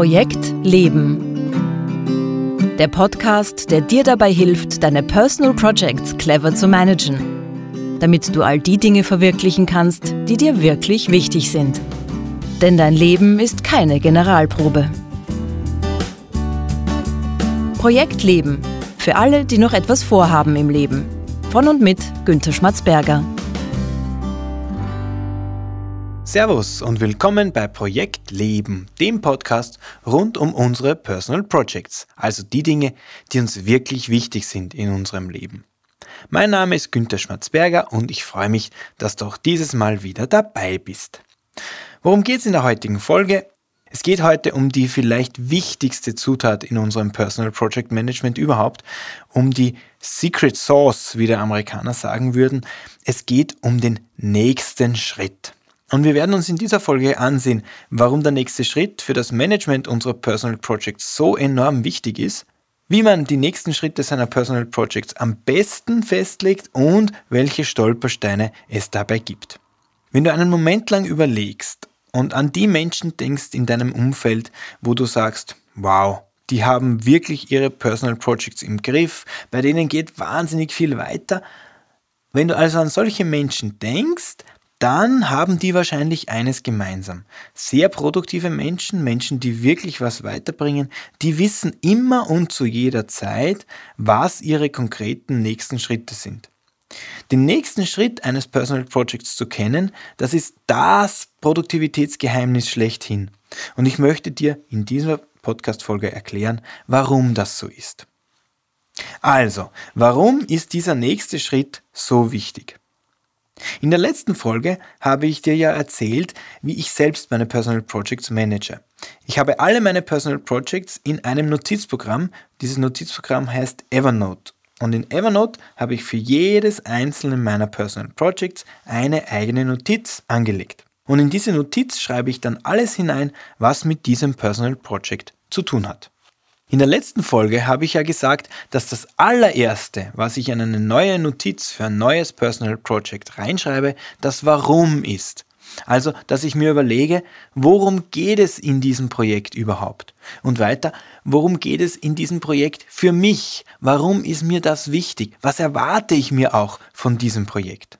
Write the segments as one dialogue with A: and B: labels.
A: Projekt Leben. Der Podcast, der dir dabei hilft, deine Personal Projects clever zu managen, damit du all die Dinge verwirklichen kannst, die dir wirklich wichtig sind. Denn dein Leben ist keine Generalprobe. Projekt Leben. Für alle, die noch etwas vorhaben im Leben. Von und mit Günter Schmatzberger.
B: Servus und willkommen bei Projekt Leben, dem Podcast rund um unsere Personal Projects, also die Dinge, die uns wirklich wichtig sind in unserem Leben. Mein Name ist Günter Schmatzberger und ich freue mich, dass du auch dieses Mal wieder dabei bist. Worum geht es in der heutigen Folge? Es geht heute um die vielleicht wichtigste Zutat in unserem Personal Project Management überhaupt, um die Secret Sauce, wie der Amerikaner sagen würden. Es geht um den nächsten Schritt. Und wir werden uns in dieser Folge ansehen, warum der nächste Schritt für das Management unserer Personal Projects so enorm wichtig ist, wie man die nächsten Schritte seiner Personal Projects am besten festlegt und welche Stolpersteine es dabei gibt. Wenn du einen Moment lang überlegst und an die Menschen denkst in deinem Umfeld, wo du sagst, wow, die haben wirklich ihre Personal Projects im Griff, bei denen geht wahnsinnig viel weiter. Wenn du also an solche Menschen denkst, dann haben die wahrscheinlich eines gemeinsam. Sehr produktive Menschen, Menschen, die wirklich was weiterbringen, die wissen immer und zu jeder Zeit, was ihre konkreten nächsten Schritte sind. Den nächsten Schritt eines Personal Projects zu kennen, das ist das Produktivitätsgeheimnis schlechthin. Und ich möchte dir in dieser Podcast-Folge erklären, warum das so ist. Also, warum ist dieser nächste Schritt so wichtig? In der letzten Folge habe ich dir ja erzählt, wie ich selbst meine Personal Projects manage. Ich habe alle meine Personal Projects in einem Notizprogramm. Dieses Notizprogramm heißt Evernote. Und in Evernote habe ich für jedes einzelne meiner Personal Projects eine eigene Notiz angelegt. Und in diese Notiz schreibe ich dann alles hinein, was mit diesem Personal Project zu tun hat. In der letzten Folge habe ich ja gesagt, dass das allererste, was ich in eine neue Notiz für ein neues Personal Project reinschreibe, das Warum ist. Also, dass ich mir überlege, worum geht es in diesem Projekt überhaupt? Und weiter, worum geht es in diesem Projekt für mich? Warum ist mir das wichtig? Was erwarte ich mir auch von diesem Projekt?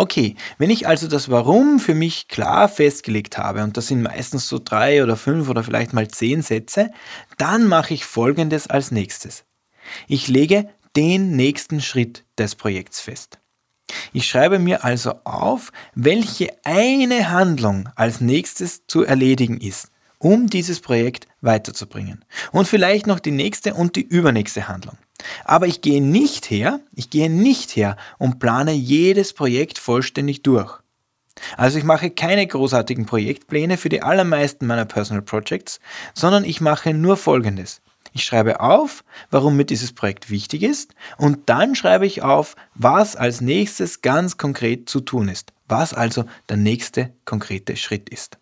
B: Okay, wenn ich also das Warum für mich klar festgelegt habe, und das sind meistens so drei oder fünf oder vielleicht mal zehn Sätze, dann mache ich Folgendes als nächstes. Ich lege den nächsten Schritt des Projekts fest. Ich schreibe mir also auf, welche eine Handlung als nächstes zu erledigen ist, um dieses Projekt weiterzubringen. Und vielleicht noch die nächste und die übernächste Handlung. Aber ich gehe nicht her, ich gehe nicht her und plane jedes Projekt vollständig durch. Also ich mache keine großartigen Projektpläne für die allermeisten meiner Personal Projects, sondern ich mache nur Folgendes. Ich schreibe auf, warum mir dieses Projekt wichtig ist und dann schreibe ich auf, was als nächstes ganz konkret zu tun ist, was also der nächste konkrete Schritt ist.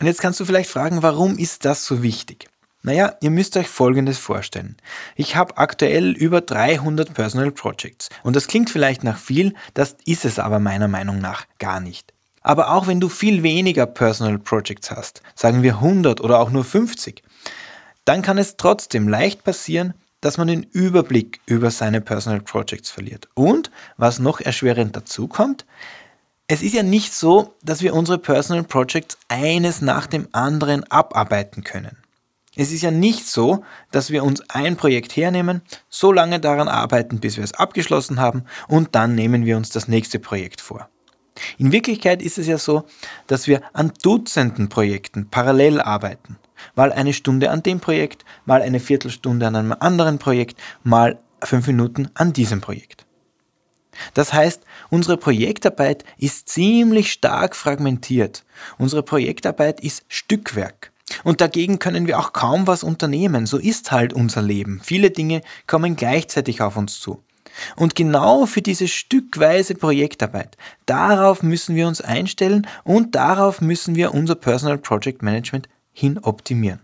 B: Und jetzt kannst du vielleicht fragen, warum ist das so wichtig? Naja, ihr müsst euch Folgendes vorstellen. Ich habe aktuell über 300 Personal Projects und das klingt vielleicht nach viel, das ist es aber meiner Meinung nach gar nicht. Aber auch wenn du viel weniger Personal Projects hast, sagen wir 100 oder auch nur 50, dann kann es trotzdem leicht passieren, dass man den Überblick über seine Personal Projects verliert. Und was noch erschwerend dazu kommt, es ist ja nicht so, dass wir unsere Personal Projects eines nach dem anderen abarbeiten können. Es ist ja nicht so, dass wir uns ein Projekt hernehmen, so lange daran arbeiten, bis wir es abgeschlossen haben und dann nehmen wir uns das nächste Projekt vor. In Wirklichkeit ist es ja so, dass wir an Dutzenden Projekten parallel arbeiten. Mal eine Stunde an dem Projekt, mal eine Viertelstunde an einem anderen Projekt, mal fünf Minuten an diesem Projekt. Das heißt, unsere Projektarbeit ist ziemlich stark fragmentiert. Unsere Projektarbeit ist Stückwerk. Und dagegen können wir auch kaum was unternehmen. So ist halt unser Leben. Viele Dinge kommen gleichzeitig auf uns zu. Und genau für diese stückweise Projektarbeit, darauf müssen wir uns einstellen und darauf müssen wir unser Personal Project Management hin optimieren.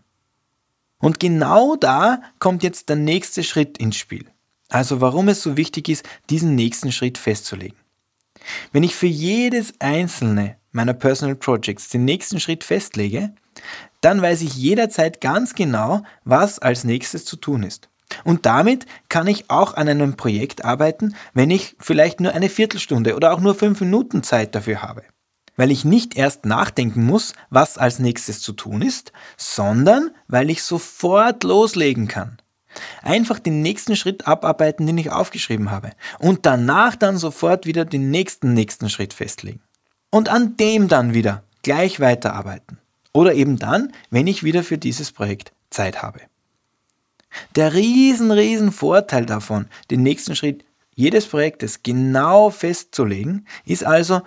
B: Und genau da kommt jetzt der nächste Schritt ins Spiel. Also warum es so wichtig ist, diesen nächsten Schritt festzulegen. Wenn ich für jedes einzelne meiner Personal Projects den nächsten Schritt festlege, Dann weiß ich jederzeit ganz genau, was als nächstes zu tun ist. Und damit kann ich auch an einem Projekt arbeiten, wenn ich vielleicht nur eine Viertelstunde oder auch nur fünf Minuten Zeit dafür habe. Weil ich nicht erst nachdenken muss, was als nächstes zu tun ist, sondern weil ich sofort loslegen kann. Einfach den nächsten Schritt abarbeiten, den ich aufgeschrieben habe. Und danach dann sofort wieder den nächsten nächsten Schritt festlegen. Und an dem dann wieder gleich weiterarbeiten. Oder eben dann, wenn ich wieder für dieses Projekt Zeit habe. Der riesen, riesen Vorteil davon, den nächsten Schritt jedes Projektes genau festzulegen, ist also,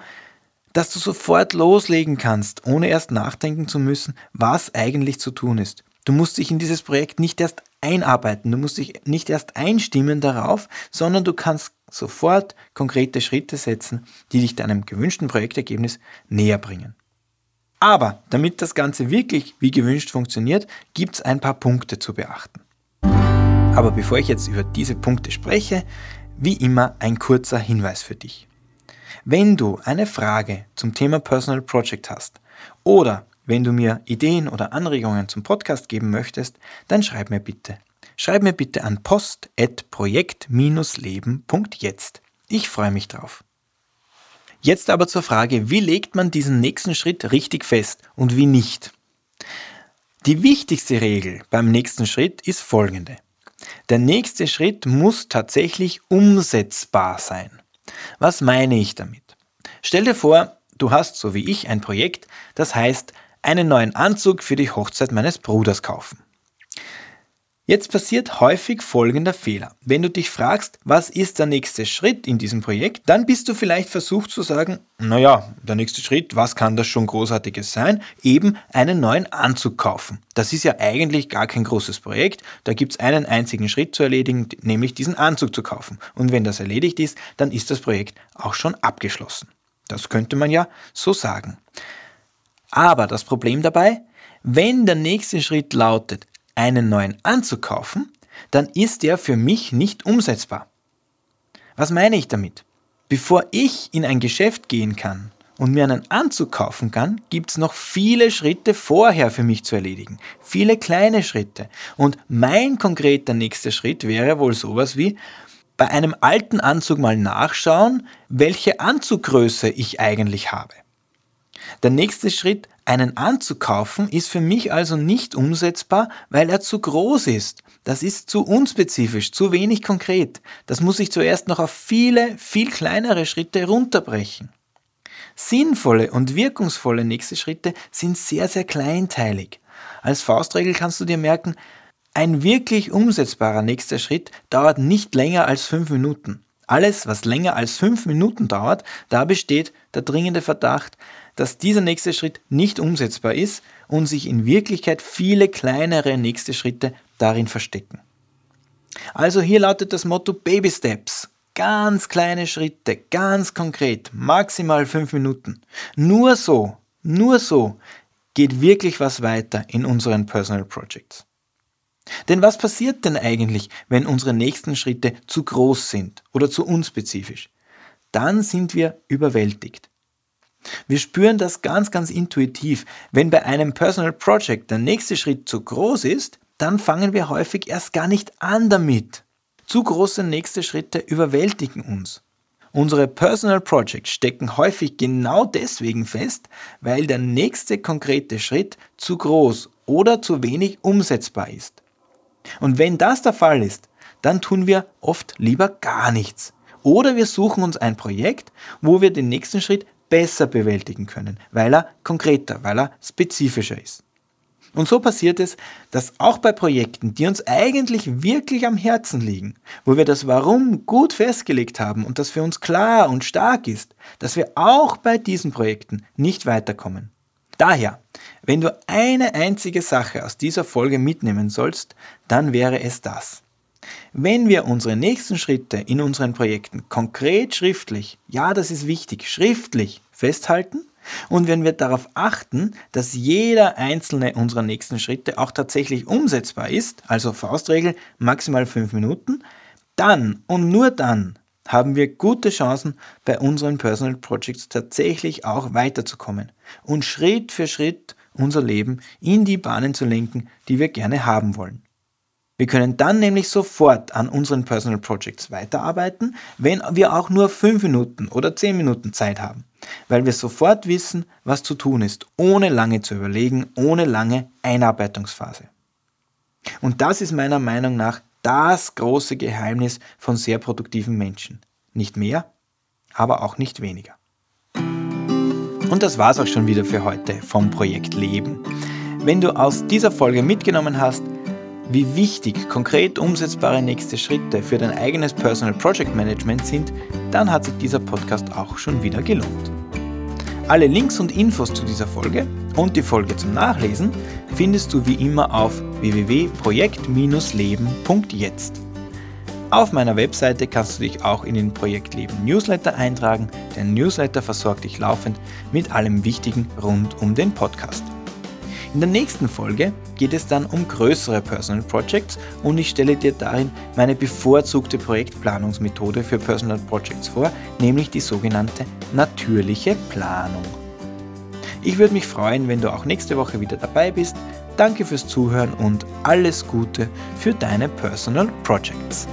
B: dass du sofort loslegen kannst, ohne erst nachdenken zu müssen, was eigentlich zu tun ist. Du musst dich in dieses Projekt nicht erst einarbeiten, du musst dich nicht erst einstimmen darauf, sondern du kannst sofort konkrete Schritte setzen, die dich deinem gewünschten Projektergebnis näher bringen. Aber damit das Ganze wirklich wie gewünscht funktioniert, gibt es ein paar Punkte zu beachten. Aber bevor ich jetzt über diese Punkte spreche, wie immer ein kurzer Hinweis für dich. Wenn du eine Frage zum Thema Personal Project hast oder wenn du mir Ideen oder Anregungen zum Podcast geben möchtest, dann schreib mir bitte. Schreib mir bitte an post.projekt-leben.jetzt. Ich freue mich drauf. Jetzt aber zur Frage, wie legt man diesen nächsten Schritt richtig fest und wie nicht? Die wichtigste Regel beim nächsten Schritt ist folgende. Der nächste Schritt muss tatsächlich umsetzbar sein. Was meine ich damit? Stell dir vor, du hast, so wie ich, ein Projekt, das heißt, einen neuen Anzug für die Hochzeit meines Bruders kaufen. Jetzt passiert häufig folgender Fehler. Wenn du dich fragst, was ist der nächste Schritt in diesem Projekt, dann bist du vielleicht versucht zu sagen, naja, der nächste Schritt, was kann das schon großartiges sein? Eben einen neuen Anzug kaufen. Das ist ja eigentlich gar kein großes Projekt. Da gibt es einen einzigen Schritt zu erledigen, nämlich diesen Anzug zu kaufen. Und wenn das erledigt ist, dann ist das Projekt auch schon abgeschlossen. Das könnte man ja so sagen. Aber das Problem dabei, wenn der nächste Schritt lautet, einen neuen Anzug kaufen, dann ist der für mich nicht umsetzbar. Was meine ich damit? Bevor ich in ein Geschäft gehen kann und mir einen Anzug kaufen kann, gibt es noch viele Schritte vorher für mich zu erledigen. Viele kleine Schritte. Und mein konkreter nächster Schritt wäre wohl sowas wie, bei einem alten Anzug mal nachschauen, welche Anzuggröße ich eigentlich habe. Der nächste Schritt, einen Anzug kaufen, ist für mich also nicht umsetzbar, weil er zu groß ist. Das ist zu unspezifisch, zu wenig konkret. Das muss ich zuerst noch auf viele, viel kleinere Schritte runterbrechen. Sinnvolle und wirkungsvolle nächste Schritte sind sehr, sehr kleinteilig. Als Faustregel kannst du dir merken, ein wirklich umsetzbarer nächster Schritt dauert nicht länger als fünf Minuten. Alles, was länger als fünf Minuten dauert, da besteht der dringende Verdacht, dass dieser nächste Schritt nicht umsetzbar ist und sich in Wirklichkeit viele kleinere nächste Schritte darin verstecken. Also hier lautet das Motto Baby Steps. Ganz kleine Schritte, ganz konkret, maximal fünf Minuten. Nur so, nur so geht wirklich was weiter in unseren Personal Projects. Denn was passiert denn eigentlich, wenn unsere nächsten Schritte zu groß sind oder zu unspezifisch? Dann sind wir überwältigt. Wir spüren das ganz, ganz intuitiv. Wenn bei einem Personal Project der nächste Schritt zu groß ist, dann fangen wir häufig erst gar nicht an damit. Zu große nächste Schritte überwältigen uns. Unsere Personal Projects stecken häufig genau deswegen fest, weil der nächste konkrete Schritt zu groß oder zu wenig umsetzbar ist. Und wenn das der Fall ist, dann tun wir oft lieber gar nichts. Oder wir suchen uns ein Projekt, wo wir den nächsten Schritt besser bewältigen können, weil er konkreter, weil er spezifischer ist. Und so passiert es, dass auch bei Projekten, die uns eigentlich wirklich am Herzen liegen, wo wir das Warum gut festgelegt haben und das für uns klar und stark ist, dass wir auch bei diesen Projekten nicht weiterkommen. Daher, wenn du eine einzige Sache aus dieser Folge mitnehmen sollst, dann wäre es das. Wenn wir unsere nächsten Schritte in unseren Projekten konkret schriftlich, ja, das ist wichtig, schriftlich festhalten und wenn wir darauf achten, dass jeder einzelne unserer nächsten Schritte auch tatsächlich umsetzbar ist, also Faustregel maximal fünf Minuten, dann und nur dann haben wir gute Chancen, bei unseren Personal Projects tatsächlich auch weiterzukommen und Schritt für Schritt unser Leben in die Bahnen zu lenken, die wir gerne haben wollen. Wir können dann nämlich sofort an unseren Personal Projects weiterarbeiten, wenn wir auch nur 5 Minuten oder 10 Minuten Zeit haben, weil wir sofort wissen, was zu tun ist, ohne lange zu überlegen, ohne lange Einarbeitungsphase. Und das ist meiner Meinung nach das große Geheimnis von sehr produktiven Menschen. Nicht mehr, aber auch nicht weniger. Und das war's auch schon wieder für heute vom Projekt Leben. Wenn du aus dieser Folge mitgenommen hast, wie wichtig konkret umsetzbare nächste Schritte für dein eigenes Personal Project Management sind, dann hat sich dieser Podcast auch schon wieder gelohnt. Alle Links und Infos zu dieser Folge und die Folge zum Nachlesen findest du wie immer auf www.projekt-leben.jetzt. Auf meiner Webseite kannst du dich auch in den Projekt Leben Newsletter eintragen. Der Newsletter versorgt dich laufend mit allem Wichtigen rund um den Podcast. In der nächsten Folge geht es dann um größere Personal Projects und ich stelle dir darin meine bevorzugte Projektplanungsmethode für Personal Projects vor, nämlich die sogenannte natürliche Planung. Ich würde mich freuen, wenn du auch nächste Woche wieder dabei bist. Danke fürs Zuhören und alles Gute für deine Personal Projects.